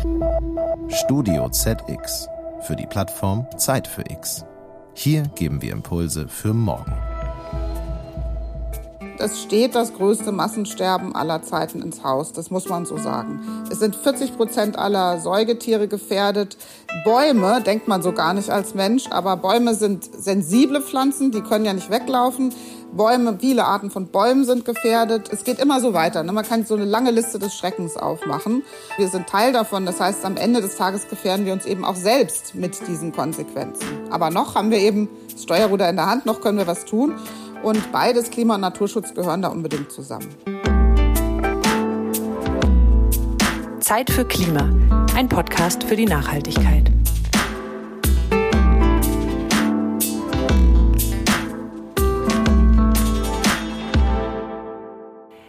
Studio ZX für die Plattform Zeit für X. Hier geben wir Impulse für morgen. Es steht das größte Massensterben aller Zeiten ins Haus, das muss man so sagen. Es sind 40 Prozent aller Säugetiere gefährdet. Bäume denkt man so gar nicht als Mensch, aber Bäume sind sensible Pflanzen, die können ja nicht weglaufen. Bäume, viele Arten von Bäumen sind gefährdet. Es geht immer so weiter. Ne? Man kann so eine lange Liste des Schreckens aufmachen. Wir sind Teil davon. Das heißt, am Ende des Tages gefährden wir uns eben auch selbst mit diesen Konsequenzen. Aber noch haben wir eben das Steuerruder in der Hand, noch können wir was tun. Und beides, Klima und Naturschutz, gehören da unbedingt zusammen. Zeit für Klima, ein Podcast für die Nachhaltigkeit.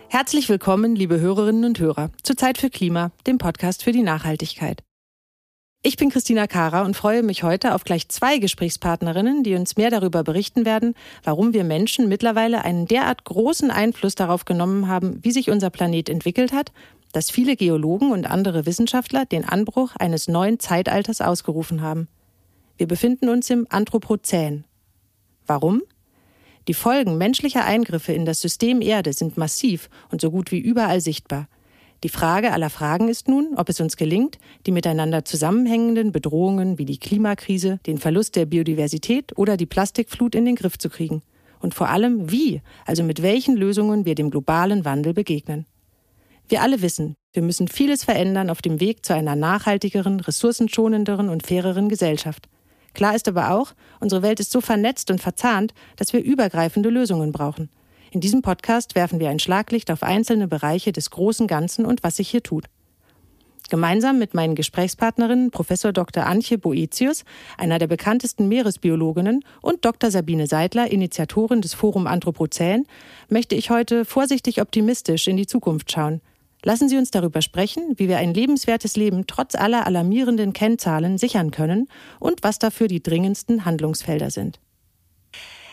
Herzlich willkommen, liebe Hörerinnen und Hörer, zu Zeit für Klima, dem Podcast für die Nachhaltigkeit. Ich bin Christina Kara und freue mich heute auf gleich zwei Gesprächspartnerinnen, die uns mehr darüber berichten werden, warum wir Menschen mittlerweile einen derart großen Einfluss darauf genommen haben, wie sich unser Planet entwickelt hat, dass viele Geologen und andere Wissenschaftler den Anbruch eines neuen Zeitalters ausgerufen haben. Wir befinden uns im Anthropozän. Warum? Die Folgen menschlicher Eingriffe in das System Erde sind massiv und so gut wie überall sichtbar. Die Frage aller Fragen ist nun, ob es uns gelingt, die miteinander zusammenhängenden Bedrohungen wie die Klimakrise, den Verlust der Biodiversität oder die Plastikflut in den Griff zu kriegen. Und vor allem wie, also mit welchen Lösungen wir dem globalen Wandel begegnen. Wir alle wissen, wir müssen vieles verändern auf dem Weg zu einer nachhaltigeren, ressourcenschonenderen und faireren Gesellschaft. Klar ist aber auch, unsere Welt ist so vernetzt und verzahnt, dass wir übergreifende Lösungen brauchen. In diesem Podcast werfen wir ein Schlaglicht auf einzelne Bereiche des großen Ganzen und was sich hier tut. Gemeinsam mit meinen Gesprächspartnerinnen Prof. Dr. Antje Boetius, einer der bekanntesten Meeresbiologinnen, und Dr. Sabine Seidler, Initiatorin des Forum Anthropozän, möchte ich heute vorsichtig optimistisch in die Zukunft schauen. Lassen Sie uns darüber sprechen, wie wir ein lebenswertes Leben trotz aller alarmierenden Kennzahlen sichern können und was dafür die dringendsten Handlungsfelder sind.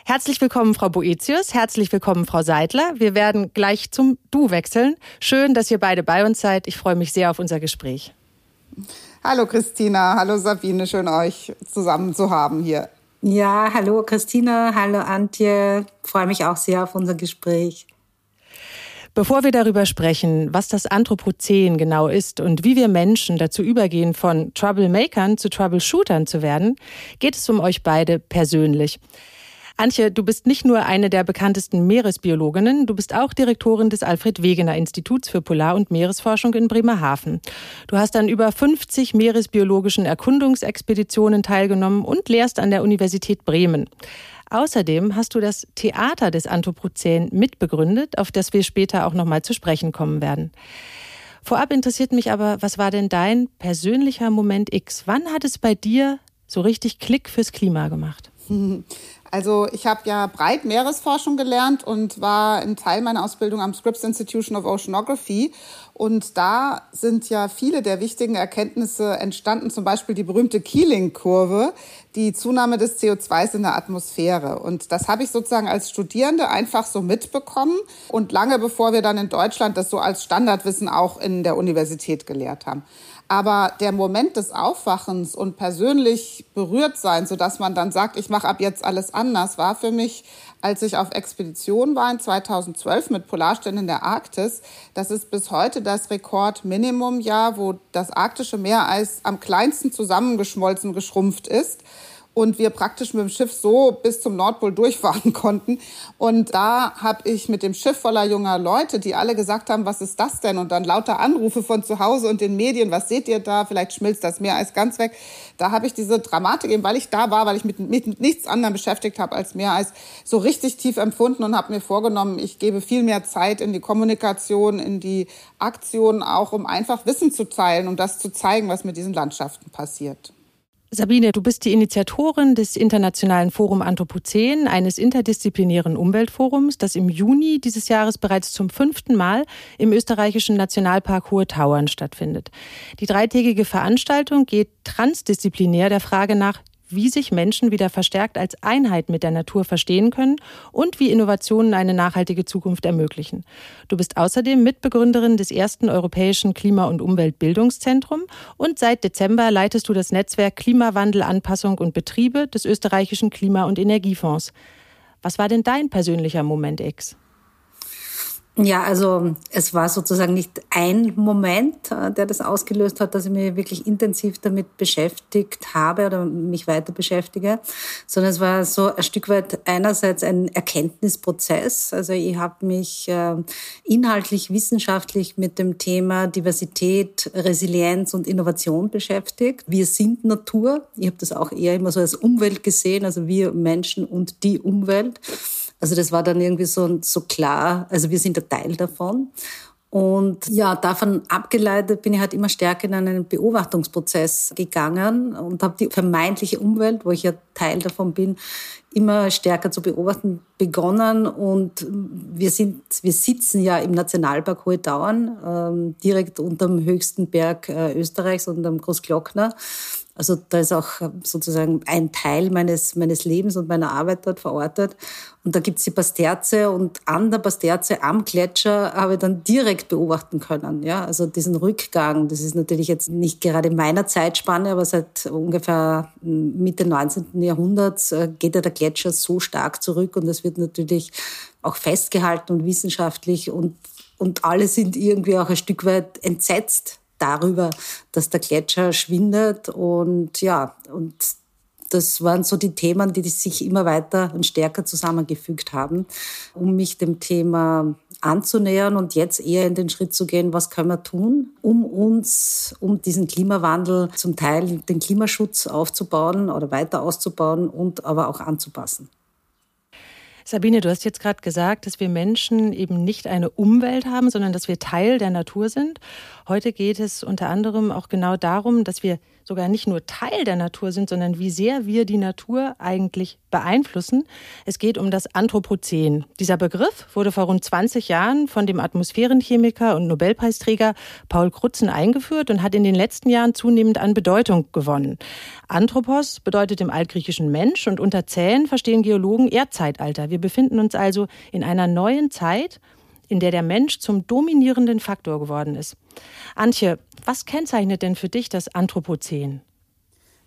Herzlich willkommen, Frau Boetius. Herzlich willkommen, Frau Seidler. Wir werden gleich zum Du wechseln. Schön, dass ihr beide bei uns seid. Ich freue mich sehr auf unser Gespräch. Hallo Christina, hallo Sabine, schön euch zusammen zu haben hier. Ja, hallo Christina, hallo Antje. Freue mich auch sehr auf unser Gespräch. Bevor wir darüber sprechen, was das Anthropozän genau ist und wie wir Menschen dazu übergehen, von Troublemakern zu Troubleshootern zu werden, geht es um euch beide persönlich. Antje, du bist nicht nur eine der bekanntesten Meeresbiologinnen, du bist auch Direktorin des Alfred Wegener Instituts für Polar- und Meeresforschung in Bremerhaven. Du hast an über 50 meeresbiologischen Erkundungsexpeditionen teilgenommen und lehrst an der Universität Bremen. Außerdem hast du das Theater des Anthropozän mitbegründet, auf das wir später auch nochmal zu sprechen kommen werden. Vorab interessiert mich aber, was war denn dein persönlicher Moment X? Wann hat es bei dir so richtig Klick fürs Klima gemacht? Also ich habe ja breit Meeresforschung gelernt und war ein Teil meiner Ausbildung am Scripps Institution of Oceanography. Und da sind ja viele der wichtigen Erkenntnisse entstanden, zum Beispiel die berühmte Keeling-Kurve, die Zunahme des CO2s in der Atmosphäre. Und das habe ich sozusagen als Studierende einfach so mitbekommen und lange bevor wir dann in Deutschland das so als Standardwissen auch in der Universität gelehrt haben. Aber der Moment des Aufwachens und persönlich berührt sein, so dass man dann sagt, ich mache ab jetzt alles anders, war für mich, als ich auf Expedition war in 2012 mit Polarstern in der Arktis. Das ist bis heute das Rekordminimumjahr, wo das arktische Meereis am kleinsten zusammengeschmolzen, geschrumpft ist und wir praktisch mit dem Schiff so bis zum Nordpol durchfahren konnten. Und da habe ich mit dem Schiff voller junger Leute, die alle gesagt haben, was ist das denn? Und dann lauter Anrufe von zu Hause und den Medien, was seht ihr da? Vielleicht schmilzt das Meereis ganz weg. Da habe ich diese Dramatik, eben weil ich da war, weil ich mit, mit nichts anderem beschäftigt habe als Meereis, so richtig tief empfunden und habe mir vorgenommen, ich gebe viel mehr Zeit in die Kommunikation, in die Aktion, auch um einfach Wissen zu teilen, um das zu zeigen, was mit diesen Landschaften passiert. Sabine, du bist die Initiatorin des Internationalen Forum Anthropozän, eines interdisziplinären Umweltforums, das im Juni dieses Jahres bereits zum fünften Mal im österreichischen Nationalpark Hohe Tauern stattfindet. Die dreitägige Veranstaltung geht transdisziplinär der Frage nach, wie sich Menschen wieder verstärkt als Einheit mit der Natur verstehen können und wie Innovationen eine nachhaltige Zukunft ermöglichen. Du bist außerdem Mitbegründerin des ersten europäischen Klima- und Umweltbildungszentrum und seit Dezember leitest du das Netzwerk Klimawandel, Anpassung und Betriebe des österreichischen Klima- und Energiefonds. Was war denn dein persönlicher Moment X? Ja, also es war sozusagen nicht ein Moment, äh, der das ausgelöst hat, dass ich mich wirklich intensiv damit beschäftigt habe oder mich weiter beschäftige, sondern es war so ein Stück weit einerseits ein Erkenntnisprozess. Also ich habe mich äh, inhaltlich, wissenschaftlich mit dem Thema Diversität, Resilienz und Innovation beschäftigt. Wir sind Natur. Ich habe das auch eher immer so als Umwelt gesehen, also wir Menschen und die Umwelt. Also das war dann irgendwie so, so klar, also wir sind ein Teil davon. Und ja, davon abgeleitet bin ich halt immer stärker in einen Beobachtungsprozess gegangen und habe die vermeintliche Umwelt, wo ich ja Teil davon bin, immer stärker zu beobachten begonnen. Und wir sind, wir sitzen ja im Nationalpark Hohe Dauern, ähm, direkt unterm höchsten Berg äh, Österreichs, unterm Großglockner. Also da ist auch sozusagen ein Teil meines, meines Lebens und meiner Arbeit dort verortet. Und da gibt's die Basterze und an der Basterze am Gletscher habe ich dann direkt beobachten können. Ja, also diesen Rückgang, das ist natürlich jetzt nicht gerade meiner Zeitspanne, aber seit ungefähr Mitte 19. Jahrhunderts äh, geht ja der Gletscher so stark zurück und das wird natürlich auch festgehalten und wissenschaftlich und, und alle sind irgendwie auch ein Stück weit entsetzt darüber, dass der Gletscher schwindet und ja, und das waren so die Themen, die sich immer weiter und stärker zusammengefügt haben, um mich dem Thema anzunähern und jetzt eher in den Schritt zu gehen, was können wir tun, um uns, um diesen Klimawandel zum Teil den Klimaschutz aufzubauen oder weiter auszubauen und aber auch anzupassen. Sabine, du hast jetzt gerade gesagt, dass wir Menschen eben nicht eine Umwelt haben, sondern dass wir Teil der Natur sind. Heute geht es unter anderem auch genau darum, dass wir sogar nicht nur Teil der Natur sind, sondern wie sehr wir die Natur eigentlich beeinflussen. Es geht um das Anthropozän. Dieser Begriff wurde vor rund 20 Jahren von dem Atmosphärenchemiker und Nobelpreisträger Paul Krutzen eingeführt und hat in den letzten Jahren zunehmend an Bedeutung gewonnen. Anthropos bedeutet im Altgriechischen Mensch und unter Zählen verstehen Geologen Erdzeitalter. Wir befinden uns also in einer neuen Zeit, in der der Mensch zum dominierenden Faktor geworden ist. Antje, was kennzeichnet denn für dich das Anthropozän?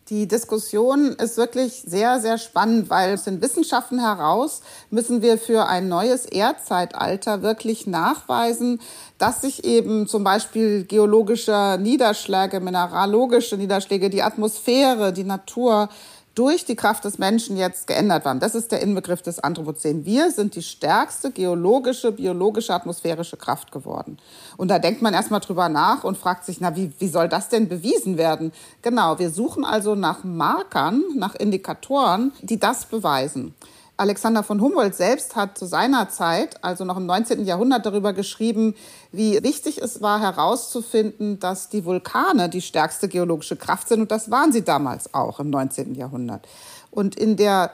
Die Diskussion ist wirklich sehr, sehr spannend, weil aus den Wissenschaften heraus müssen wir für ein neues Erdzeitalter wirklich nachweisen, dass sich eben zum Beispiel geologische Niederschläge, mineralogische Niederschläge, die Atmosphäre, die Natur durch die Kraft des Menschen jetzt geändert waren. Das ist der Inbegriff des Anthropozän. Wir sind die stärkste geologische, biologische, atmosphärische Kraft geworden. Und da denkt man erstmal drüber nach und fragt sich, na, wie, wie soll das denn bewiesen werden? Genau, wir suchen also nach Markern, nach Indikatoren, die das beweisen. Alexander von Humboldt selbst hat zu seiner Zeit, also noch im 19. Jahrhundert, darüber geschrieben, wie wichtig es war herauszufinden, dass die Vulkane die stärkste geologische Kraft sind. Und das waren sie damals auch im 19. Jahrhundert. Und in der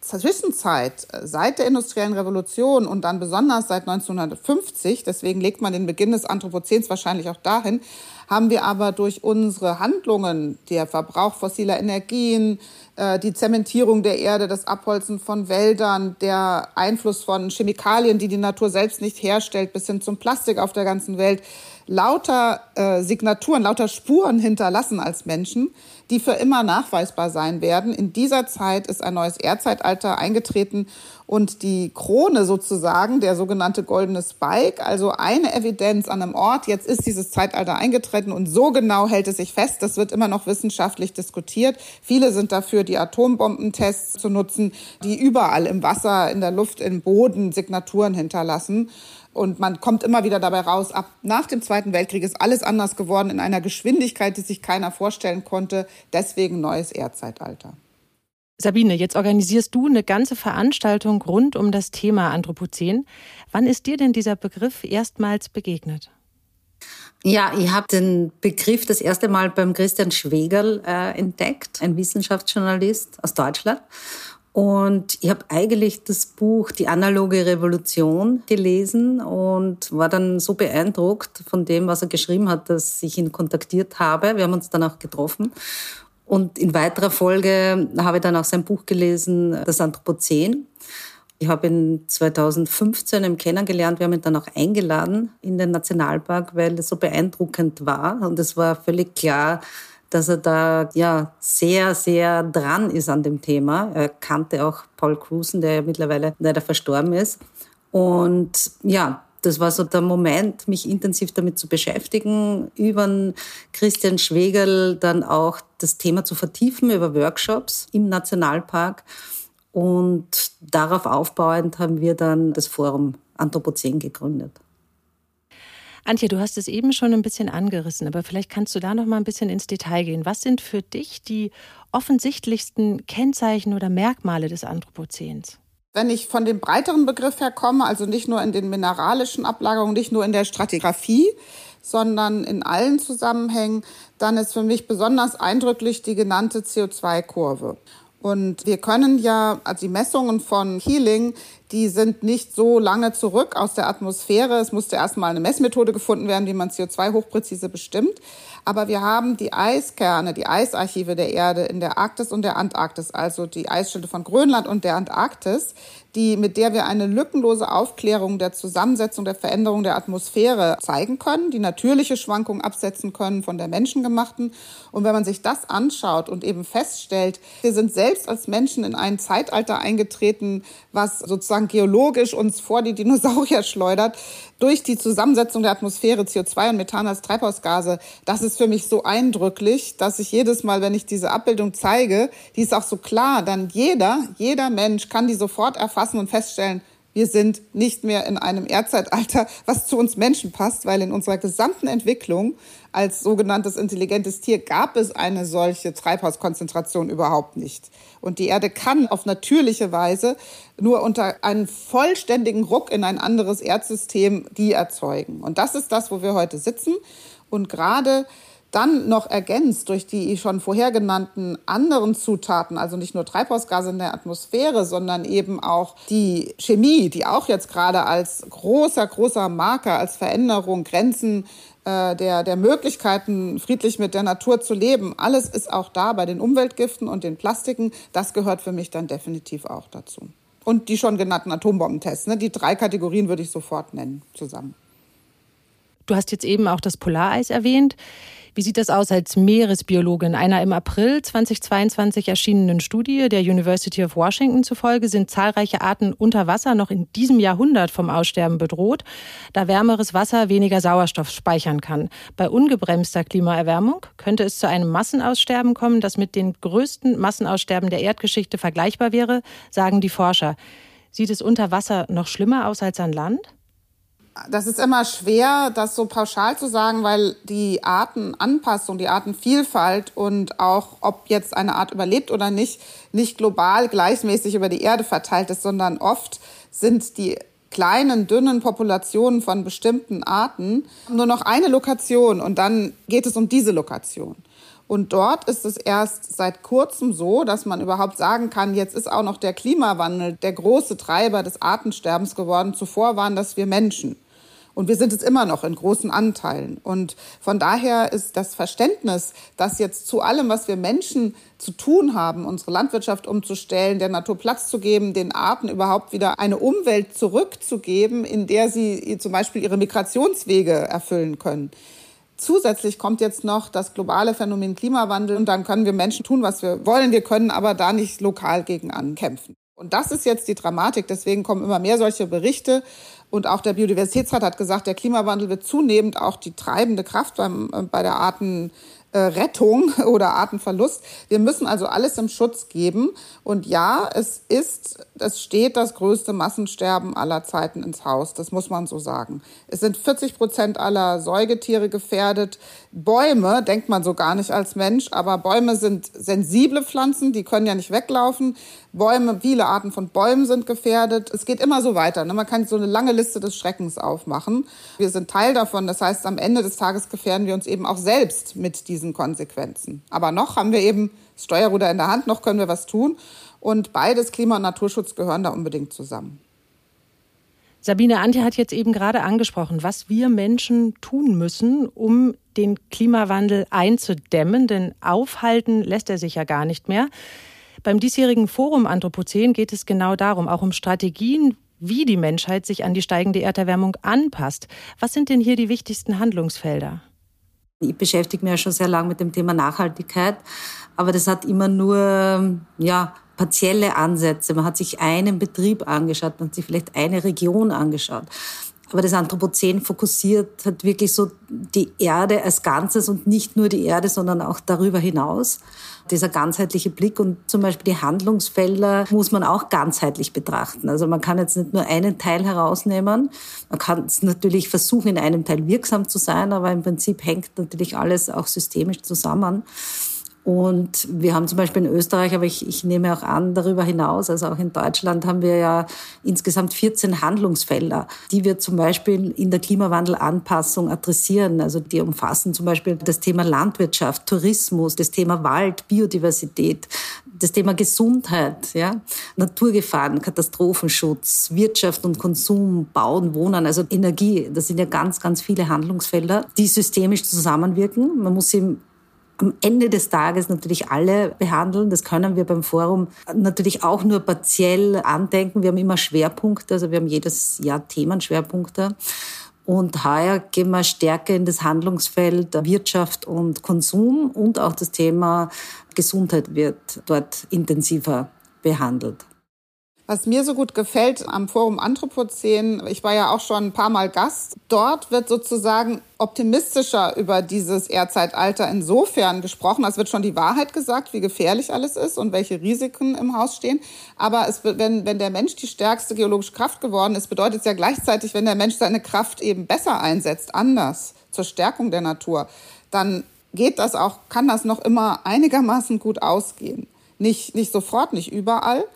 Zwischenzeit, seit der industriellen Revolution und dann besonders seit 1950, deswegen legt man den Beginn des Anthropozäns wahrscheinlich auch dahin, haben wir aber durch unsere Handlungen, der Verbrauch fossiler Energien, äh, die Zementierung der Erde, das Abholzen von Wäldern, der Einfluss von Chemikalien, die die Natur selbst nicht herstellt, bis hin zum Plastik auf der ganzen Welt, lauter äh, Signaturen, lauter Spuren hinterlassen als Menschen, die für immer nachweisbar sein werden. In dieser Zeit ist ein neues Erdzeitalter eingetreten und die Krone sozusagen, der sogenannte goldene Spike, also eine Evidenz an einem Ort, jetzt ist dieses Zeitalter eingetreten und so genau hält es sich fest, das wird immer noch wissenschaftlich diskutiert. Viele sind dafür, die Atombombentests zu nutzen, die überall im Wasser, in der Luft, im Boden Signaturen hinterlassen. Und man kommt immer wieder dabei raus, ab nach dem Zweiten Weltkrieg ist alles anders geworden in einer Geschwindigkeit, die sich keiner vorstellen konnte. Deswegen neues Erdzeitalter. Sabine, jetzt organisierst du eine ganze Veranstaltung rund um das Thema Anthropozän. Wann ist dir denn dieser Begriff erstmals begegnet? Ja, ich habe den Begriff das erste Mal beim Christian Schwegerl äh, entdeckt, ein Wissenschaftsjournalist aus Deutschland. Und ich habe eigentlich das Buch Die analoge Revolution gelesen und war dann so beeindruckt von dem, was er geschrieben hat, dass ich ihn kontaktiert habe. Wir haben uns dann auch getroffen. Und in weiterer Folge habe ich dann auch sein Buch gelesen, Das Anthropozän. Ich habe ihn 2015 im kennengelernt. Wir haben ihn dann auch eingeladen in den Nationalpark, weil es so beeindruckend war. Und es war völlig klar, dass er da ja sehr, sehr dran ist an dem Thema. Er kannte auch Paul Cruisen, der ja mittlerweile leider verstorben ist. Und ja, das war so der Moment, mich intensiv damit zu beschäftigen, über Christian Schwegel dann auch das Thema zu vertiefen über Workshops im Nationalpark. Und darauf aufbauend haben wir dann das Forum Anthropozän gegründet. Antje, du hast es eben schon ein bisschen angerissen, aber vielleicht kannst du da noch mal ein bisschen ins Detail gehen. Was sind für dich die offensichtlichsten Kennzeichen oder Merkmale des Anthropozäns? Wenn ich von dem breiteren Begriff her komme, also nicht nur in den mineralischen Ablagerungen, nicht nur in der Stratigraphie, sondern in allen Zusammenhängen, dann ist für mich besonders eindrücklich die genannte CO2-Kurve. Und wir können ja, also die Messungen von Healing, die sind nicht so lange zurück aus der Atmosphäre. Es musste erstmal eine Messmethode gefunden werden, wie man CO2 hochpräzise bestimmt. Aber wir haben die Eiskerne, die Eisarchive der Erde in der Arktis und der Antarktis, also die Eisschilde von Grönland und der Antarktis, die, mit der wir eine lückenlose Aufklärung der Zusammensetzung der Veränderung der Atmosphäre zeigen können, die natürliche Schwankungen absetzen können von der menschengemachten. Und wenn man sich das anschaut und eben feststellt, wir sind selbst als Menschen in ein Zeitalter eingetreten, was sozusagen geologisch uns vor die Dinosaurier schleudert, durch die Zusammensetzung der Atmosphäre CO2 und Methan als Treibhausgase, das ist für mich so eindrücklich, dass ich jedes Mal, wenn ich diese Abbildung zeige, die ist auch so klar, dann jeder, jeder Mensch kann die sofort erfassen und feststellen, wir sind nicht mehr in einem Erdzeitalter, was zu uns Menschen passt, weil in unserer gesamten Entwicklung als sogenanntes intelligentes Tier gab es eine solche Treibhauskonzentration überhaupt nicht. Und die Erde kann auf natürliche Weise nur unter einem vollständigen Ruck in ein anderes Erdsystem die erzeugen. Und das ist das, wo wir heute sitzen. Und gerade dann noch ergänzt durch die schon vorher genannten anderen Zutaten, also nicht nur Treibhausgase in der Atmosphäre, sondern eben auch die Chemie, die auch jetzt gerade als großer, großer Marker, als Veränderung, Grenzen äh, der, der Möglichkeiten, friedlich mit der Natur zu leben, alles ist auch da bei den Umweltgiften und den Plastiken. Das gehört für mich dann definitiv auch dazu. Und die schon genannten Atombombentests. Ne? Die drei Kategorien würde ich sofort nennen zusammen. Du hast jetzt eben auch das Polareis erwähnt. Wie sieht das aus als Meeresbiologin? Einer im April 2022 erschienenen Studie der University of Washington zufolge sind zahlreiche Arten unter Wasser noch in diesem Jahrhundert vom Aussterben bedroht, da wärmeres Wasser weniger Sauerstoff speichern kann. Bei ungebremster Klimaerwärmung könnte es zu einem Massenaussterben kommen, das mit den größten Massenaussterben der Erdgeschichte vergleichbar wäre, sagen die Forscher. Sieht es unter Wasser noch schlimmer aus als an Land? Das ist immer schwer, das so pauschal zu sagen, weil die Artenanpassung, die Artenvielfalt und auch, ob jetzt eine Art überlebt oder nicht, nicht global gleichmäßig über die Erde verteilt ist, sondern oft sind die kleinen, dünnen Populationen von bestimmten Arten nur noch eine Lokation und dann geht es um diese Lokation. Und dort ist es erst seit kurzem so, dass man überhaupt sagen kann, jetzt ist auch noch der Klimawandel der große Treiber des Artensterbens geworden. Zuvor waren das wir Menschen. Und wir sind es immer noch in großen Anteilen. Und von daher ist das Verständnis, dass jetzt zu allem, was wir Menschen zu tun haben, unsere Landwirtschaft umzustellen, der Natur Platz zu geben, den Arten überhaupt wieder eine Umwelt zurückzugeben, in der sie zum Beispiel ihre Migrationswege erfüllen können. Zusätzlich kommt jetzt noch das globale Phänomen Klimawandel und dann können wir Menschen tun, was wir wollen. Wir können aber da nicht lokal gegen ankämpfen. Und das ist jetzt die Dramatik. Deswegen kommen immer mehr solche Berichte. Und auch der Biodiversitätsrat hat gesagt, der Klimawandel wird zunehmend auch die treibende Kraft beim, äh, bei der Arten, äh, oder Artenverlust. Wir müssen also alles im Schutz geben. Und ja, es ist, es steht das größte Massensterben aller Zeiten ins Haus. Das muss man so sagen. Es sind 40 Prozent aller Säugetiere gefährdet. Bäume denkt man so gar nicht als Mensch, aber Bäume sind sensible Pflanzen, die können ja nicht weglaufen. Bäume, viele Arten von Bäumen sind gefährdet. Es geht immer so weiter. Ne? Man kann so eine lange Liste des Schreckens aufmachen. Wir sind Teil davon. Das heißt, am Ende des Tages gefährden wir uns eben auch selbst mit diesen Konsequenzen. Aber noch haben wir eben das Steuerruder in der Hand, noch können wir was tun. Und beides, Klima- und Naturschutz, gehören da unbedingt zusammen. Sabine Antje hat jetzt eben gerade angesprochen, was wir Menschen tun müssen, um den Klimawandel einzudämmen, denn aufhalten lässt er sich ja gar nicht mehr. Beim diesjährigen Forum Anthropozän geht es genau darum, auch um Strategien, wie die Menschheit sich an die steigende Erderwärmung anpasst. Was sind denn hier die wichtigsten Handlungsfelder? Ich beschäftige mich ja schon sehr lange mit dem Thema Nachhaltigkeit, aber das hat immer nur ja, partielle Ansätze. Man hat sich einen Betrieb angeschaut, man hat sich vielleicht eine Region angeschaut. Aber das Anthropozän fokussiert hat wirklich so die Erde als Ganzes und nicht nur die Erde, sondern auch darüber hinaus. Dieser ganzheitliche Blick und zum Beispiel die Handlungsfelder muss man auch ganzheitlich betrachten. Also man kann jetzt nicht nur einen Teil herausnehmen. Man kann es natürlich versuchen, in einem Teil wirksam zu sein, aber im Prinzip hängt natürlich alles auch systemisch zusammen. Und wir haben zum Beispiel in Österreich, aber ich, ich nehme auch an, darüber hinaus, also auch in Deutschland, haben wir ja insgesamt 14 Handlungsfelder, die wir zum Beispiel in der Klimawandelanpassung adressieren. Also die umfassen zum Beispiel das Thema Landwirtschaft, Tourismus, das Thema Wald, Biodiversität, das Thema Gesundheit, ja, Naturgefahren, Katastrophenschutz, Wirtschaft und Konsum, Bauen, Wohnen, also Energie. Das sind ja ganz, ganz viele Handlungsfelder, die systemisch zusammenwirken. Man muss sie am Ende des Tages natürlich alle behandeln. Das können wir beim Forum natürlich auch nur partiell andenken. Wir haben immer Schwerpunkte, also wir haben jedes Jahr Themenschwerpunkte. Und heuer gehen wir stärker in das Handlungsfeld Wirtschaft und Konsum und auch das Thema Gesundheit wird dort intensiver behandelt. Was mir so gut gefällt am Forum Anthropozän, ich war ja auch schon ein paar Mal Gast, dort wird sozusagen optimistischer über dieses Erdzeitalter insofern gesprochen, es wird schon die Wahrheit gesagt, wie gefährlich alles ist und welche Risiken im Haus stehen. Aber es, wenn, wenn der Mensch die stärkste geologische Kraft geworden ist, bedeutet es ja gleichzeitig, wenn der Mensch seine Kraft eben besser einsetzt, anders, zur Stärkung der Natur, dann geht das auch, kann das noch immer einigermaßen gut ausgehen. Nicht, nicht sofort, nicht überall.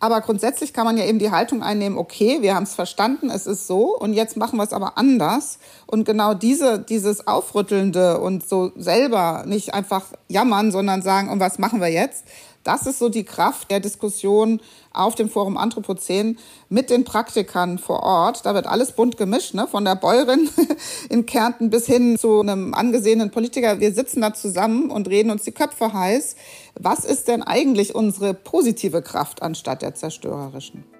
Aber grundsätzlich kann man ja eben die Haltung einnehmen, okay, wir haben es verstanden, es ist so und jetzt machen wir es aber anders. Und genau diese, dieses Aufrüttelnde und so selber nicht einfach jammern, sondern sagen, und was machen wir jetzt? Das ist so die Kraft der Diskussion auf dem Forum Anthropozän mit den Praktikern vor Ort. Da wird alles bunt gemischt, ne? von der Bäuerin in Kärnten bis hin zu einem angesehenen Politiker. Wir sitzen da zusammen und reden uns die Köpfe heiß. Was ist denn eigentlich unsere positive Kraft anstatt der zerstörerischen?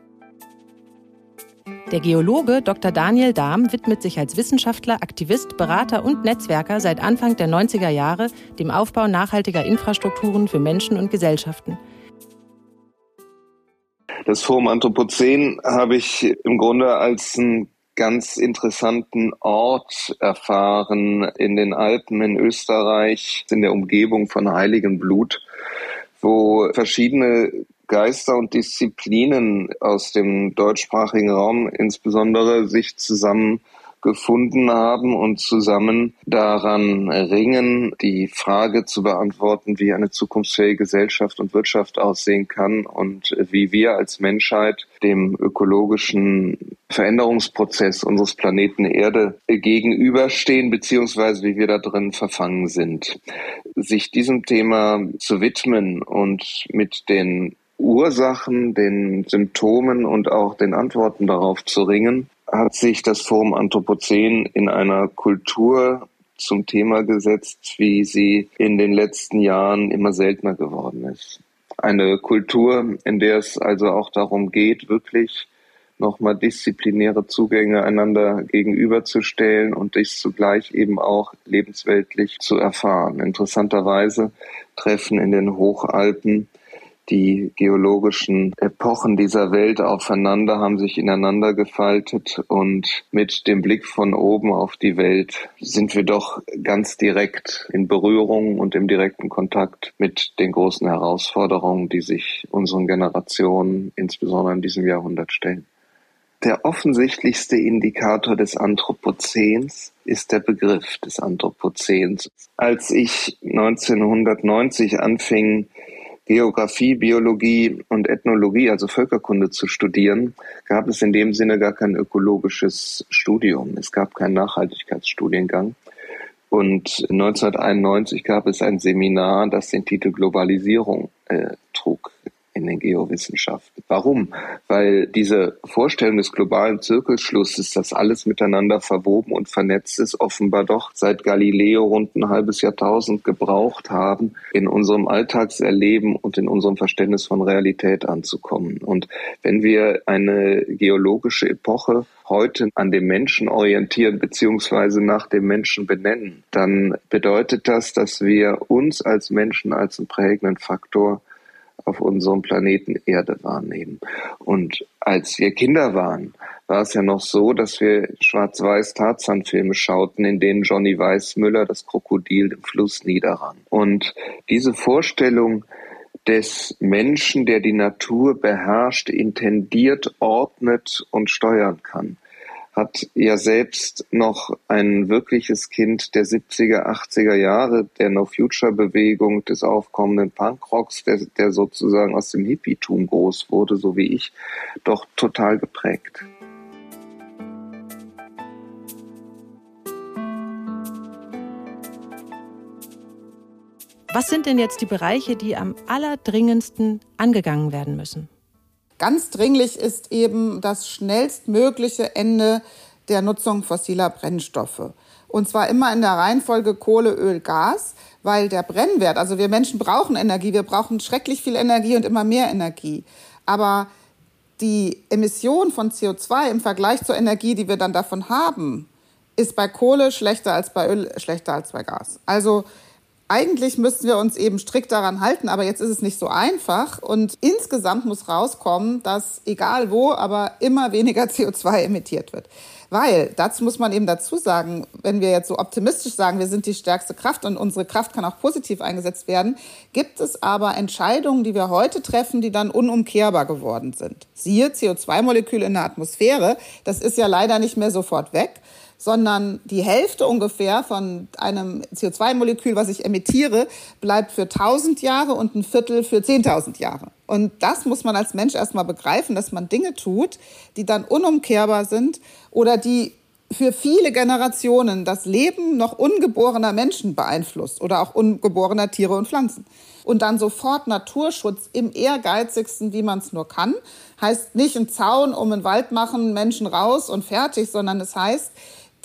Der Geologe Dr. Daniel Dahm widmet sich als Wissenschaftler, Aktivist, Berater und Netzwerker seit Anfang der 90er Jahre dem Aufbau nachhaltiger Infrastrukturen für Menschen und Gesellschaften. Das Forum Anthropozän habe ich im Grunde als einen ganz interessanten Ort erfahren in den Alpen in Österreich, in der Umgebung von Heiligenblut, wo verschiedene Geister und Disziplinen aus dem deutschsprachigen Raum insbesondere sich zusammen gefunden haben und zusammen daran ringen, die Frage zu beantworten, wie eine zukunftsfähige Gesellschaft und Wirtschaft aussehen kann und wie wir als Menschheit dem ökologischen Veränderungsprozess unseres Planeten Erde gegenüberstehen, beziehungsweise wie wir da drin verfangen sind. Sich diesem Thema zu widmen und mit den Ursachen, den Symptomen und auch den Antworten darauf zu ringen, hat sich das Forum Anthropozän in einer Kultur zum Thema gesetzt, wie sie in den letzten Jahren immer seltener geworden ist. Eine Kultur, in der es also auch darum geht, wirklich nochmal disziplinäre Zugänge einander gegenüberzustellen und dies zugleich eben auch lebensweltlich zu erfahren. Interessanterweise treffen in den Hochalpen die geologischen Epochen dieser Welt aufeinander, haben sich ineinander gefaltet und mit dem Blick von oben auf die Welt sind wir doch ganz direkt in Berührung und im direkten Kontakt mit den großen Herausforderungen, die sich unseren Generationen, insbesondere in diesem Jahrhundert, stellen. Der offensichtlichste Indikator des Anthropozäns ist der Begriff des Anthropozäns. Als ich 1990 anfing, Geografie, Biologie und Ethnologie, also Völkerkunde zu studieren, gab es in dem Sinne gar kein ökologisches Studium. Es gab keinen Nachhaltigkeitsstudiengang. Und 1991 gab es ein Seminar, das den Titel Globalisierung äh, trug in den Geowissenschaften. Warum? Weil diese Vorstellung des globalen Zirkelschlusses, dass alles miteinander verwoben und vernetzt ist, offenbar doch seit Galileo rund ein halbes Jahrtausend gebraucht haben, in unserem Alltagserleben und in unserem Verständnis von Realität anzukommen. Und wenn wir eine geologische Epoche heute an dem Menschen orientieren beziehungsweise nach dem Menschen benennen, dann bedeutet das, dass wir uns als Menschen als einen prägenden Faktor auf unserem Planeten Erde wahrnehmen. Und als wir Kinder waren, war es ja noch so, dass wir schwarz-weiß Tarzan-Filme schauten, in denen Johnny Weissmüller das Krokodil im Fluss niederrang. Und diese Vorstellung des Menschen, der die Natur beherrscht, intendiert, ordnet und steuern kann, hat ja selbst noch ein wirkliches Kind der 70er, 80er Jahre, der No-Future-Bewegung, des aufkommenden Punkrocks, der, der sozusagen aus dem Hippietum groß wurde, so wie ich, doch total geprägt. Was sind denn jetzt die Bereiche, die am allerdringendsten angegangen werden müssen? Ganz dringlich ist eben das schnellstmögliche Ende der Nutzung fossiler Brennstoffe. Und zwar immer in der Reihenfolge Kohle, Öl, Gas, weil der Brennwert, also wir Menschen brauchen Energie, wir brauchen schrecklich viel Energie und immer mehr Energie. Aber die Emission von CO2 im Vergleich zur Energie, die wir dann davon haben, ist bei Kohle schlechter als bei Öl, schlechter als bei Gas. Also eigentlich müssten wir uns eben strikt daran halten, aber jetzt ist es nicht so einfach. Und insgesamt muss rauskommen, dass egal wo, aber immer weniger CO2 emittiert wird. Weil, dazu muss man eben dazu sagen, wenn wir jetzt so optimistisch sagen, wir sind die stärkste Kraft und unsere Kraft kann auch positiv eingesetzt werden, gibt es aber Entscheidungen, die wir heute treffen, die dann unumkehrbar geworden sind. Siehe CO2-Molekül in der Atmosphäre, das ist ja leider nicht mehr sofort weg sondern die Hälfte ungefähr von einem CO2-Molekül, was ich emittiere, bleibt für 1000 Jahre und ein Viertel für 10.000 Jahre. Und das muss man als Mensch erstmal begreifen, dass man Dinge tut, die dann unumkehrbar sind oder die für viele Generationen das Leben noch ungeborener Menschen beeinflusst oder auch ungeborener Tiere und Pflanzen. Und dann sofort Naturschutz im ehrgeizigsten, wie man es nur kann. Heißt nicht ein Zaun um den Wald machen, Menschen raus und fertig, sondern es heißt,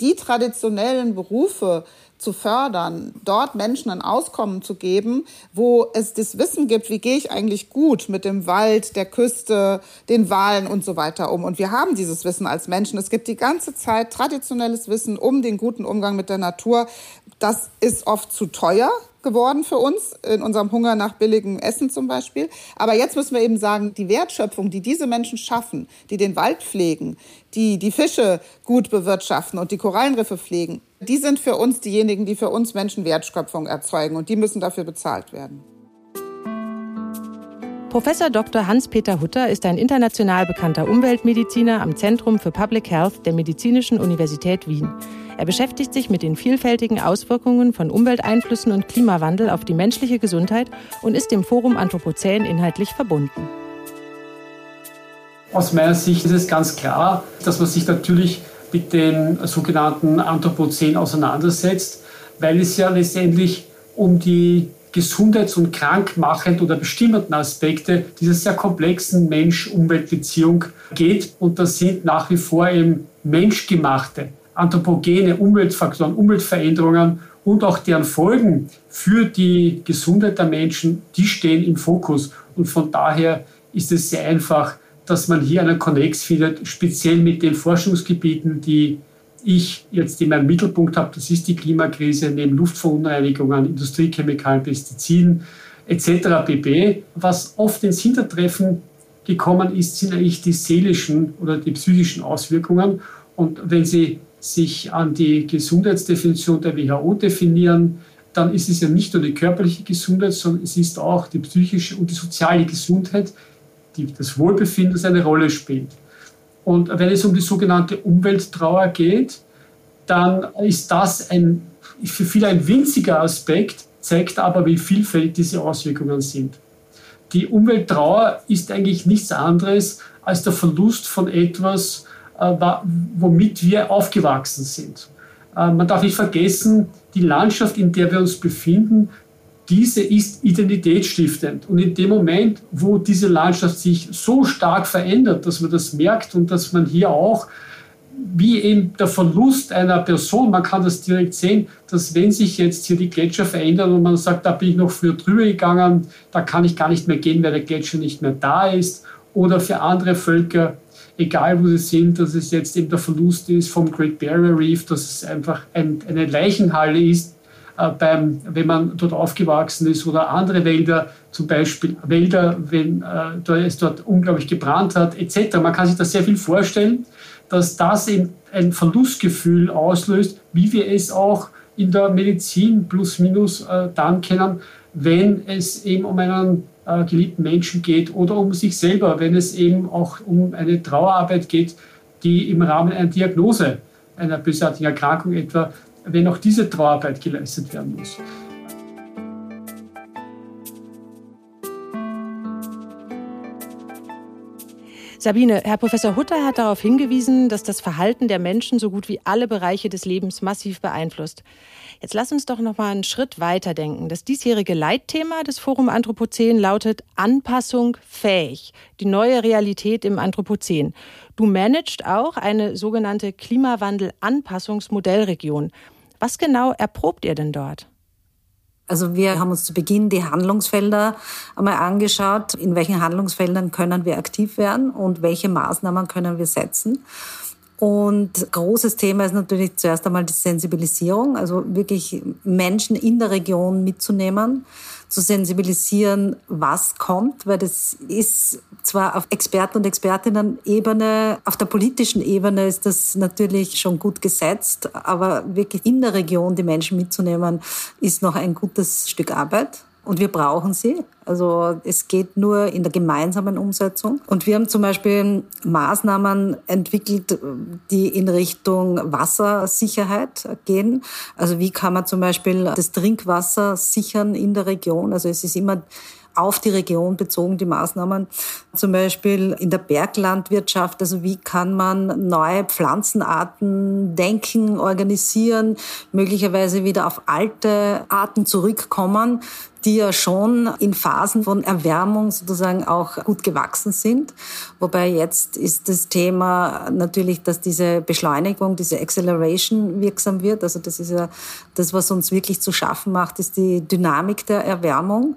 die traditionellen Berufe zu fördern, dort Menschen ein Auskommen zu geben, wo es das Wissen gibt, wie gehe ich eigentlich gut mit dem Wald, der Küste, den Wahlen und so weiter um. Und wir haben dieses Wissen als Menschen. Es gibt die ganze Zeit traditionelles Wissen um den guten Umgang mit der Natur. Das ist oft zu teuer geworden für uns, in unserem Hunger nach billigem Essen zum Beispiel. Aber jetzt müssen wir eben sagen, die Wertschöpfung, die diese Menschen schaffen, die den Wald pflegen, die die Fische gut bewirtschaften und die Korallenriffe pflegen, die sind für uns diejenigen, die für uns Menschen Wertschöpfung erzeugen und die müssen dafür bezahlt werden. Professor Dr. Hans-Peter Hutter ist ein international bekannter Umweltmediziner am Zentrum für Public Health der Medizinischen Universität Wien. Er beschäftigt sich mit den vielfältigen Auswirkungen von Umwelteinflüssen und Klimawandel auf die menschliche Gesundheit und ist dem Forum Anthropozän inhaltlich verbunden. Aus meiner Sicht ist es ganz klar, dass man sich natürlich mit den sogenannten Anthropozän auseinandersetzt, weil es ja letztendlich um die gesundheits- und krankmachend oder bestimmenden Aspekte dieser sehr komplexen Mensch-Umwelt-Beziehung geht. Und das sind nach wie vor eben menschgemachte anthropogene Umweltfaktoren, Umweltveränderungen und auch deren Folgen für die Gesundheit der Menschen, die stehen im Fokus. Und von daher ist es sehr einfach, dass man hier einen Konnex findet, speziell mit den Forschungsgebieten, die ich jetzt in meinem Mittelpunkt habe. Das ist die Klimakrise neben Luftverunreinigungen, Industriechemikalien, Pestiziden etc. pp. Was oft ins Hintertreffen gekommen ist, sind eigentlich die seelischen oder die psychischen Auswirkungen. Und wenn Sie sich an die Gesundheitsdefinition der WHO definieren, dann ist es ja nicht nur die körperliche Gesundheit, sondern es ist auch die psychische und die soziale Gesundheit, die das Wohlbefinden das eine Rolle spielt. Und wenn es um die sogenannte Umwelttrauer geht, dann ist das ein, für viele ein winziger Aspekt, zeigt aber, wie vielfältig diese Auswirkungen sind. Die Umwelttrauer ist eigentlich nichts anderes als der Verlust von etwas, womit wir aufgewachsen sind. Äh, man darf nicht vergessen, die Landschaft, in der wir uns befinden, diese ist identitätsstiftend. Und in dem Moment, wo diese Landschaft sich so stark verändert, dass man das merkt und dass man hier auch, wie eben der Verlust einer Person, man kann das direkt sehen, dass wenn sich jetzt hier die Gletscher verändern und man sagt, da bin ich noch früher drüber gegangen, da kann ich gar nicht mehr gehen, weil der Gletscher nicht mehr da ist. Oder für andere Völker, egal wo sie sind, dass es jetzt eben der Verlust ist vom Great Barrier Reef, dass es einfach ein, eine Leichenhalle ist, äh, beim, wenn man dort aufgewachsen ist oder andere Wälder, zum Beispiel Wälder, wenn äh, es dort unglaublich gebrannt hat, etc. Man kann sich da sehr viel vorstellen, dass das eben ein Verlustgefühl auslöst, wie wir es auch in der Medizin plus minus äh, dann kennen, wenn es eben um einen äh, geliebten Menschen geht oder um sich selber, wenn es eben auch um eine Trauerarbeit geht, die im Rahmen einer Diagnose einer bösartigen Erkrankung etwa wenn auch diese Trauerarbeit geleistet werden muss. Sabine, Herr Professor Hutter hat darauf hingewiesen, dass das Verhalten der Menschen so gut wie alle Bereiche des Lebens massiv beeinflusst. Jetzt lass uns doch noch mal einen Schritt weiter denken. Das diesjährige Leitthema des Forum Anthropozän lautet Anpassung fähig, die neue Realität im Anthropozän. Du managst auch eine sogenannte Klimawandel-Anpassungsmodellregion. Was genau erprobt ihr denn dort? Also wir haben uns zu Beginn die Handlungsfelder einmal angeschaut, in welchen Handlungsfeldern können wir aktiv werden und welche Maßnahmen können wir setzen. Und großes Thema ist natürlich zuerst einmal die Sensibilisierung, also wirklich Menschen in der Region mitzunehmen zu sensibilisieren, was kommt, weil das ist zwar auf Experten- und Expertinnen-Ebene, auf der politischen Ebene ist das natürlich schon gut gesetzt, aber wirklich in der Region die Menschen mitzunehmen, ist noch ein gutes Stück Arbeit und wir brauchen sie. Also es geht nur in der gemeinsamen Umsetzung. Und wir haben zum Beispiel Maßnahmen entwickelt, die in Richtung Wassersicherheit gehen. Also wie kann man zum Beispiel das Trinkwasser sichern in der Region? Also es ist immer auf die Region bezogen, die Maßnahmen. Zum Beispiel in der Berglandwirtschaft, also wie kann man neue Pflanzenarten denken, organisieren, möglicherweise wieder auf alte Arten zurückkommen, die ja schon in Phasen von Erwärmung sozusagen auch gut gewachsen sind. Wobei jetzt ist das Thema natürlich, dass diese Beschleunigung, diese Acceleration wirksam wird. Also das ist ja das, was uns wirklich zu schaffen macht, ist die Dynamik der Erwärmung.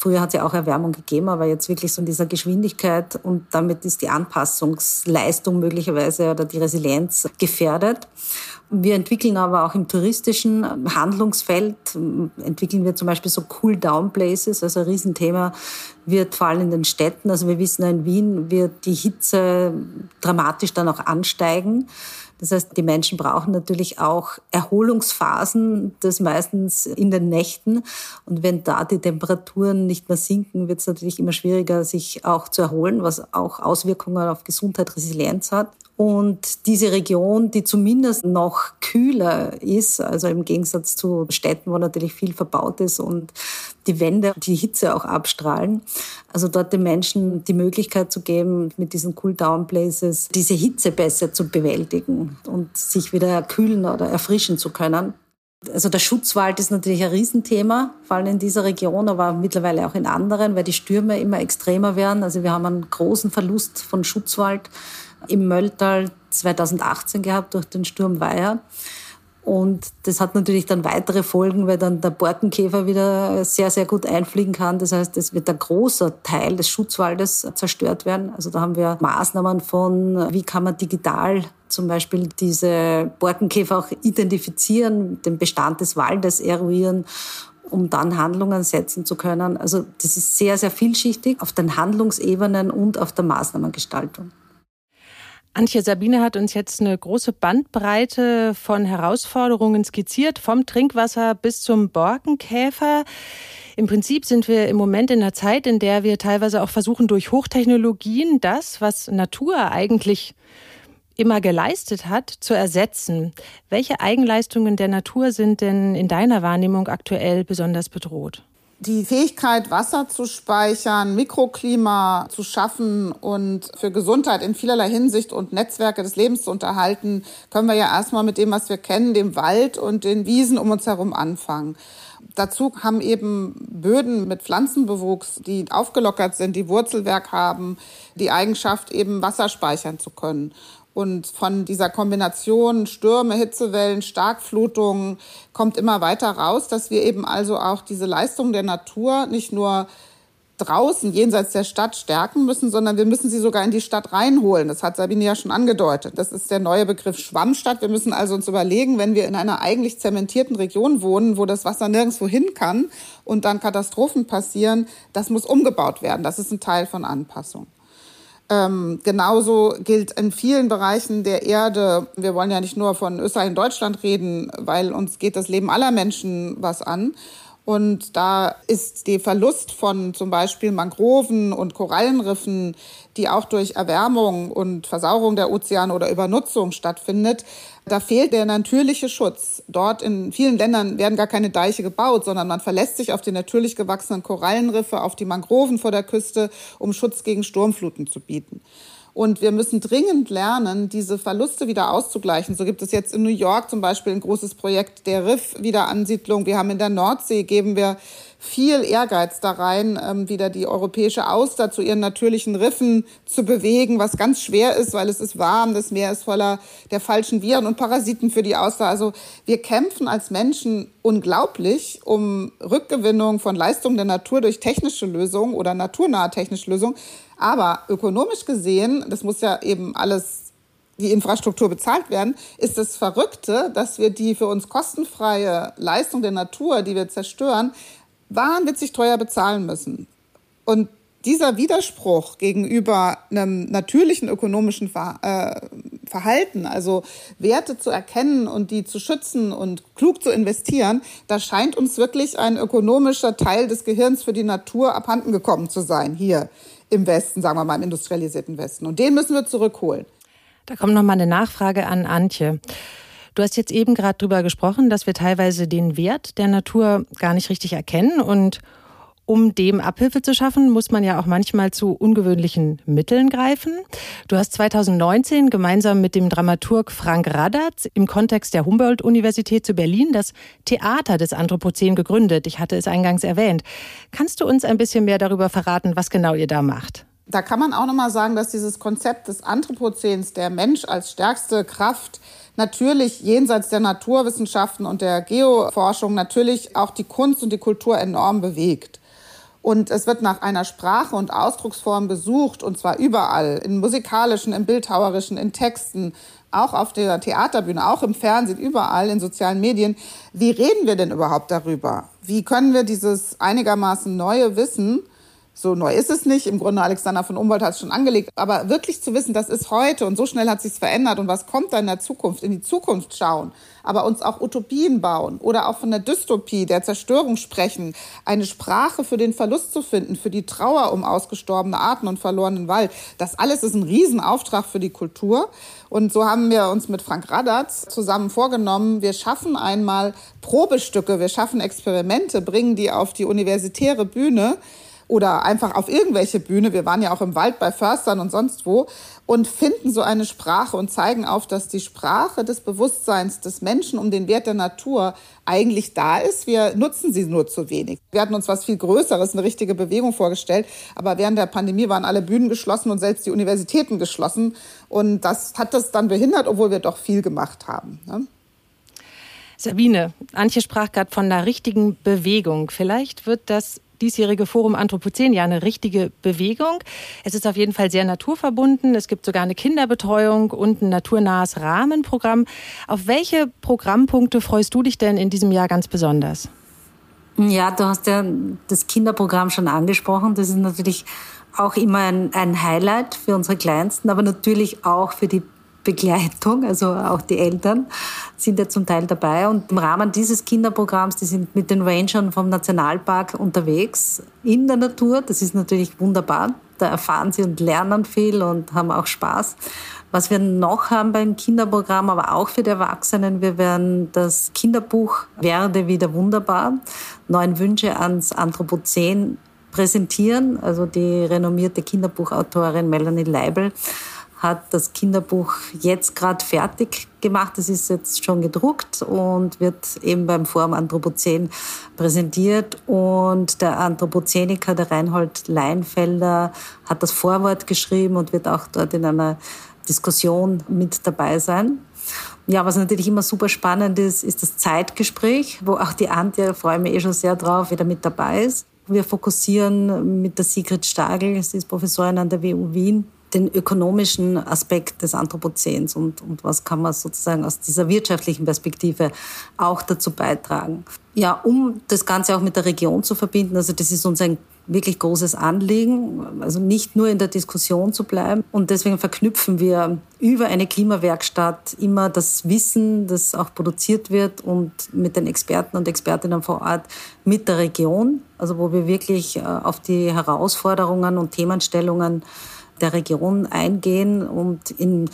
Früher hat es ja auch Erwärmung gegeben, aber jetzt wirklich so in dieser Geschwindigkeit und damit ist die Anpassungsleistung möglicherweise oder die Resilienz gefährdet. Wir entwickeln aber auch im touristischen Handlungsfeld, entwickeln wir zum Beispiel so Cool-Down-Places, also ein Riesenthema wird vor allem in den Städten, also wir wissen, in Wien wird die Hitze dramatisch dann auch ansteigen. Das heißt, die Menschen brauchen natürlich auch Erholungsphasen, das meistens in den Nächten. Und wenn da die Temperaturen nicht mehr sinken, wird es natürlich immer schwieriger, sich auch zu erholen, was auch Auswirkungen auf Gesundheit, Resilienz hat. Und diese Region, die zumindest noch kühler ist, also im Gegensatz zu Städten, wo natürlich viel verbaut ist und die Wände die Hitze auch abstrahlen. Also dort den Menschen die Möglichkeit zu geben, mit diesen Cool-Down-Places diese Hitze besser zu bewältigen und sich wieder kühlen oder erfrischen zu können. Also der Schutzwald ist natürlich ein Riesenthema, vor allem in dieser Region, aber mittlerweile auch in anderen, weil die Stürme immer extremer werden. Also wir haben einen großen Verlust von Schutzwald im Mölltal 2018 gehabt durch den Sturm Weiher. Und das hat natürlich dann weitere Folgen, weil dann der Borkenkäfer wieder sehr, sehr gut einfliegen kann. Das heißt, es wird ein großer Teil des Schutzwaldes zerstört werden. Also da haben wir Maßnahmen von, wie kann man digital zum Beispiel diese Borkenkäfer auch identifizieren, den Bestand des Waldes eruieren um dann Handlungen setzen zu können. Also das ist sehr, sehr vielschichtig auf den Handlungsebenen und auf der Maßnahmengestaltung. Antje Sabine hat uns jetzt eine große Bandbreite von Herausforderungen skizziert, vom Trinkwasser bis zum Borkenkäfer. Im Prinzip sind wir im Moment in einer Zeit, in der wir teilweise auch versuchen, durch Hochtechnologien das, was Natur eigentlich immer geleistet hat, zu ersetzen. Welche Eigenleistungen der Natur sind denn in deiner Wahrnehmung aktuell besonders bedroht? Die Fähigkeit, Wasser zu speichern, Mikroklima zu schaffen und für Gesundheit in vielerlei Hinsicht und Netzwerke des Lebens zu unterhalten, können wir ja erstmal mit dem, was wir kennen, dem Wald und den Wiesen um uns herum anfangen. Dazu haben eben Böden mit Pflanzenbewuchs, die aufgelockert sind, die Wurzelwerk haben, die Eigenschaft eben Wasser speichern zu können. Und von dieser Kombination Stürme, Hitzewellen, Starkflutungen kommt immer weiter raus, dass wir eben also auch diese Leistung der Natur nicht nur draußen jenseits der Stadt stärken müssen, sondern wir müssen sie sogar in die Stadt reinholen. Das hat Sabine ja schon angedeutet. Das ist der neue Begriff Schwammstadt. Wir müssen also uns überlegen, wenn wir in einer eigentlich zementierten Region wohnen, wo das Wasser nirgendwo hin kann und dann Katastrophen passieren, das muss umgebaut werden. Das ist ein Teil von Anpassung. Ähm, genauso gilt in vielen Bereichen der Erde, wir wollen ja nicht nur von Österreich und Deutschland reden, weil uns geht das Leben aller Menschen was an. Und da ist der Verlust von zum Beispiel Mangroven und Korallenriffen, die auch durch Erwärmung und Versauerung der Ozeane oder Übernutzung stattfindet, da fehlt der natürliche Schutz. Dort in vielen Ländern werden gar keine Deiche gebaut, sondern man verlässt sich auf die natürlich gewachsenen Korallenriffe, auf die Mangroven vor der Küste, um Schutz gegen Sturmfluten zu bieten. Und wir müssen dringend lernen, diese Verluste wieder auszugleichen. So gibt es jetzt in New York zum Beispiel ein großes Projekt der Riff-Wiederansiedlung. Wir haben in der Nordsee, geben wir viel Ehrgeiz da rein, ähm, wieder die europäische Auster zu ihren natürlichen Riffen zu bewegen, was ganz schwer ist, weil es ist warm, das Meer ist voller der falschen Viren und Parasiten für die Auster. Also wir kämpfen als Menschen unglaublich um Rückgewinnung von Leistungen der Natur durch technische Lösungen oder naturnahe technische Lösungen. Aber ökonomisch gesehen, das muss ja eben alles die Infrastruktur bezahlt werden, ist das Verrückte, dass wir die für uns kostenfreie Leistung der Natur, die wir zerstören, wahnwitzig teuer bezahlen müssen. Und dieser Widerspruch gegenüber einem natürlichen ökonomischen äh, Verhalten, also Werte zu erkennen und die zu schützen und klug zu investieren, da scheint uns wirklich ein ökonomischer Teil des Gehirns für die Natur abhanden gekommen zu sein hier im Westen, sagen wir mal im industrialisierten Westen. Und den müssen wir zurückholen. Da kommt noch mal eine Nachfrage an Antje. Du hast jetzt eben gerade drüber gesprochen, dass wir teilweise den Wert der Natur gar nicht richtig erkennen und um dem Abhilfe zu schaffen, muss man ja auch manchmal zu ungewöhnlichen Mitteln greifen. Du hast 2019 gemeinsam mit dem Dramaturg Frank Radatz im Kontext der Humboldt-Universität zu Berlin das Theater des Anthropozän gegründet. Ich hatte es eingangs erwähnt. Kannst du uns ein bisschen mehr darüber verraten, was genau ihr da macht? Da kann man auch noch mal sagen, dass dieses Konzept des Anthropozäns, der Mensch als stärkste Kraft, natürlich jenseits der Naturwissenschaften und der Geoforschung natürlich auch die Kunst und die Kultur enorm bewegt. Und es wird nach einer Sprache und Ausdrucksform gesucht, und zwar überall, in musikalischen, im bildhauerischen, in Texten, auch auf der Theaterbühne, auch im Fernsehen, überall in sozialen Medien. Wie reden wir denn überhaupt darüber? Wie können wir dieses einigermaßen neue Wissen so neu ist es nicht. Im Grunde Alexander von Humboldt hat es schon angelegt. Aber wirklich zu wissen, das ist heute und so schnell hat sich verändert und was kommt da in der Zukunft, in die Zukunft schauen, aber uns auch Utopien bauen oder auch von der Dystopie, der Zerstörung sprechen, eine Sprache für den Verlust zu finden, für die Trauer um ausgestorbene Arten und verlorenen Wald. Das alles ist ein Riesenauftrag für die Kultur. Und so haben wir uns mit Frank Radatz zusammen vorgenommen, wir schaffen einmal Probestücke, wir schaffen Experimente, bringen die auf die universitäre Bühne oder einfach auf irgendwelche Bühne, wir waren ja auch im Wald bei Förstern und sonst wo, und finden so eine Sprache und zeigen auf, dass die Sprache des Bewusstseins des Menschen um den Wert der Natur eigentlich da ist. Wir nutzen sie nur zu wenig. Wir hatten uns was viel Größeres, eine richtige Bewegung vorgestellt, aber während der Pandemie waren alle Bühnen geschlossen und selbst die Universitäten geschlossen. Und das hat das dann behindert, obwohl wir doch viel gemacht haben. Ne? Sabine, Antje sprach gerade von einer richtigen Bewegung. Vielleicht wird das diesjährige Forum Anthropozän ja eine richtige Bewegung. Es ist auf jeden Fall sehr naturverbunden. Es gibt sogar eine Kinderbetreuung und ein naturnahes Rahmenprogramm. Auf welche Programmpunkte freust du dich denn in diesem Jahr ganz besonders? Ja, du hast ja das Kinderprogramm schon angesprochen. Das ist natürlich auch immer ein, ein Highlight für unsere Kleinsten, aber natürlich auch für die Begleitung, also auch die Eltern sind ja zum Teil dabei. Und im Rahmen dieses Kinderprogramms, die sind mit den Rangern vom Nationalpark unterwegs in der Natur. Das ist natürlich wunderbar. Da erfahren sie und lernen viel und haben auch Spaß. Was wir noch haben beim Kinderprogramm, aber auch für die Erwachsenen, wir werden das Kinderbuch Werde wieder wunderbar, neun Wünsche ans Anthropozän präsentieren. Also die renommierte Kinderbuchautorin Melanie Leibel hat das Kinderbuch jetzt gerade fertig gemacht. Es ist jetzt schon gedruckt und wird eben beim Forum Anthropozän präsentiert. Und der Anthropozeniker, der Reinhold Leinfelder, hat das Vorwort geschrieben und wird auch dort in einer Diskussion mit dabei sein. Ja, was natürlich immer super spannend ist, ist das Zeitgespräch, wo auch die Antje, freue mich eh schon sehr drauf, wieder mit dabei ist. Wir fokussieren mit der Sigrid Stagel, sie ist Professorin an der WU Wien, den ökonomischen Aspekt des Anthropozäns und, und was kann man sozusagen aus dieser wirtschaftlichen Perspektive auch dazu beitragen. Ja, um das Ganze auch mit der Region zu verbinden, also das ist uns ein wirklich großes Anliegen, also nicht nur in der Diskussion zu bleiben. Und deswegen verknüpfen wir über eine Klimawerkstatt immer das Wissen, das auch produziert wird und mit den Experten und Expertinnen vor Ort mit der Region, also wo wir wirklich äh, auf die Herausforderungen und Themenstellungen der Region eingehen und in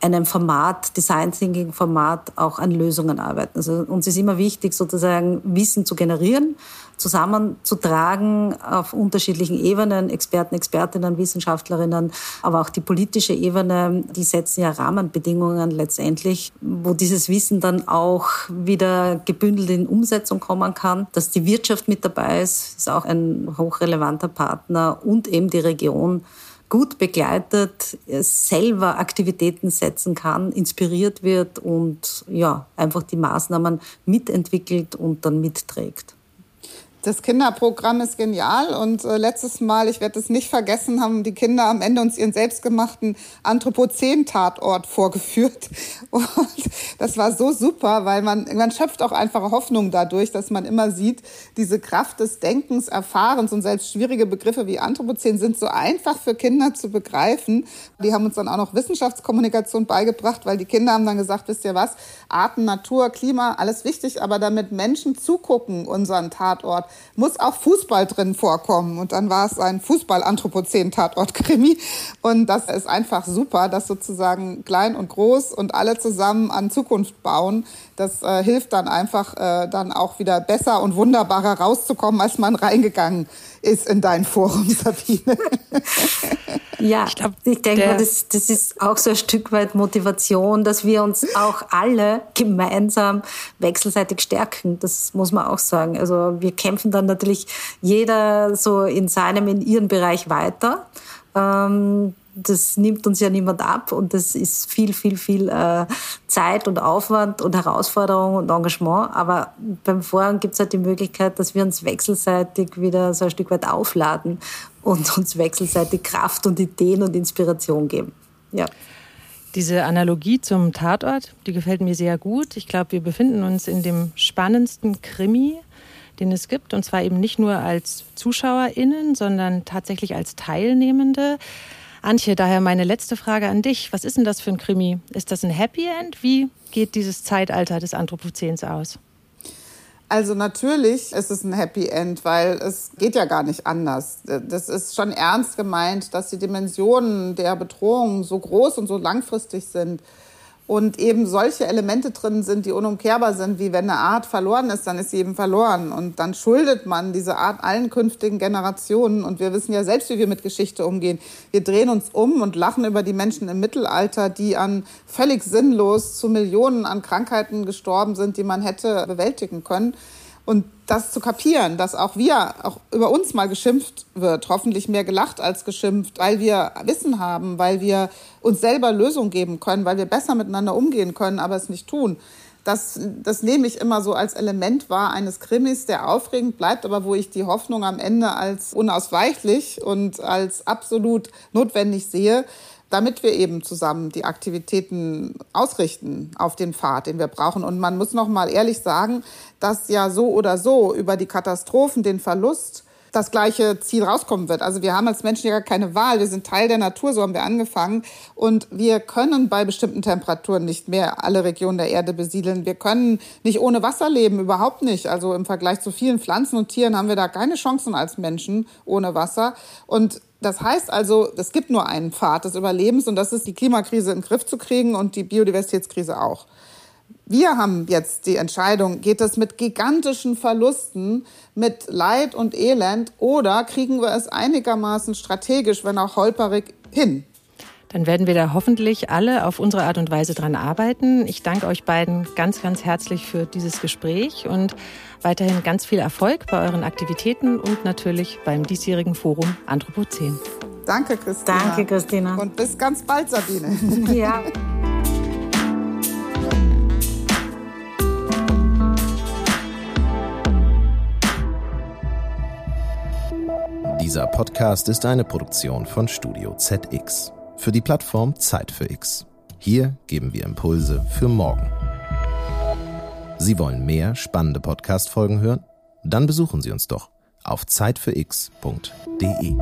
einem Format, Design Thinking Format, auch an Lösungen arbeiten. Also uns ist immer wichtig, sozusagen Wissen zu generieren, zusammenzutragen auf unterschiedlichen Ebenen, Experten, Expertinnen, Wissenschaftlerinnen, aber auch die politische Ebene, die setzen ja Rahmenbedingungen letztendlich, wo dieses Wissen dann auch wieder gebündelt in Umsetzung kommen kann. Dass die Wirtschaft mit dabei ist, ist auch ein hochrelevanter Partner und eben die Region gut begleitet selber Aktivitäten setzen kann, inspiriert wird und ja, einfach die Maßnahmen mitentwickelt und dann mitträgt. Das Kinderprogramm ist genial und äh, letztes Mal, ich werde es nicht vergessen, haben die Kinder am Ende uns ihren selbstgemachten Anthropozän-Tatort vorgeführt und das war so super, weil man man schöpft auch einfach Hoffnung dadurch, dass man immer sieht, diese Kraft des Denkens, Erfahrens und selbst schwierige Begriffe wie Anthropozän sind so einfach für Kinder zu begreifen. Die haben uns dann auch noch Wissenschaftskommunikation beigebracht, weil die Kinder haben dann gesagt, wisst ihr was, Arten, Natur, Klima, alles wichtig, aber damit Menschen zugucken unseren Tatort muss auch Fußball drin vorkommen. Und dann war es ein Fußball-Anthropozän-Tatort-Krimi. Und das ist einfach super, dass sozusagen klein und groß und alle zusammen an Zukunft bauen. Das äh, hilft dann einfach, äh, dann auch wieder besser und wunderbarer rauszukommen, als man reingegangen ist in dein Forum, Sabine. ja, ich, glaub, ich denke mal, das, das ist auch so ein Stück weit Motivation, dass wir uns auch alle gemeinsam wechselseitig stärken. Das muss man auch sagen. Also wir kämpfen dann natürlich jeder so in seinem, in ihrem Bereich weiter. Ähm, das nimmt uns ja niemand ab und das ist viel, viel, viel äh, Zeit und Aufwand und Herausforderung und Engagement. Aber beim Forum gibt es halt die Möglichkeit, dass wir uns wechselseitig wieder so ein Stück weit aufladen und uns wechselseitig Kraft und Ideen und Inspiration geben. Ja. Diese Analogie zum Tatort, die gefällt mir sehr gut. Ich glaube, wir befinden uns in dem spannendsten Krimi, den es gibt. Und zwar eben nicht nur als ZuschauerInnen, sondern tatsächlich als Teilnehmende. Antje, daher meine letzte Frage an dich. Was ist denn das für ein Krimi? Ist das ein Happy End? Wie geht dieses Zeitalter des Anthropozäns aus? Also natürlich ist es ein Happy End, weil es geht ja gar nicht anders. Das ist schon ernst gemeint, dass die Dimensionen der Bedrohung so groß und so langfristig sind und eben solche Elemente drin sind, die unumkehrbar sind, wie wenn eine Art verloren ist, dann ist sie eben verloren. Und dann schuldet man diese Art allen künftigen Generationen. Und wir wissen ja selbst, wie wir mit Geschichte umgehen. Wir drehen uns um und lachen über die Menschen im Mittelalter, die an völlig sinnlos zu Millionen an Krankheiten gestorben sind, die man hätte bewältigen können. Und das zu kapieren, dass auch wir, auch über uns mal geschimpft wird, hoffentlich mehr gelacht als geschimpft, weil wir Wissen haben, weil wir uns selber Lösungen geben können, weil wir besser miteinander umgehen können, aber es nicht tun. Das, das nehme ich immer so als Element wahr eines Krimis, der aufregend bleibt, aber wo ich die Hoffnung am Ende als unausweichlich und als absolut notwendig sehe, damit wir eben zusammen die Aktivitäten ausrichten auf den Pfad, den wir brauchen. Und man muss noch mal ehrlich sagen, dass ja so oder so über die Katastrophen, den Verlust, das gleiche Ziel rauskommen wird. Also wir haben als Menschen ja keine Wahl. Wir sind Teil der Natur, so haben wir angefangen. Und wir können bei bestimmten Temperaturen nicht mehr alle Regionen der Erde besiedeln. Wir können nicht ohne Wasser leben, überhaupt nicht. Also im Vergleich zu vielen Pflanzen und Tieren haben wir da keine Chancen als Menschen ohne Wasser. Und das heißt also, es gibt nur einen Pfad des Überlebens und das ist die Klimakrise in den Griff zu kriegen und die Biodiversitätskrise auch. Wir haben jetzt die Entscheidung, geht es mit gigantischen Verlusten, mit Leid und Elend oder kriegen wir es einigermaßen strategisch, wenn auch holperig, hin? Dann werden wir da hoffentlich alle auf unsere Art und Weise dran arbeiten. Ich danke euch beiden ganz, ganz herzlich für dieses Gespräch und weiterhin ganz viel Erfolg bei euren Aktivitäten und natürlich beim diesjährigen Forum Anthropozän. Danke, Christina. Danke, Christina. Und bis ganz bald, Sabine. Ja. Dieser Podcast ist eine Produktion von Studio ZX für die Plattform Zeit für X. Hier geben wir Impulse für morgen. Sie wollen mehr spannende Podcast-Folgen hören? Dann besuchen Sie uns doch auf zeitfürx.de.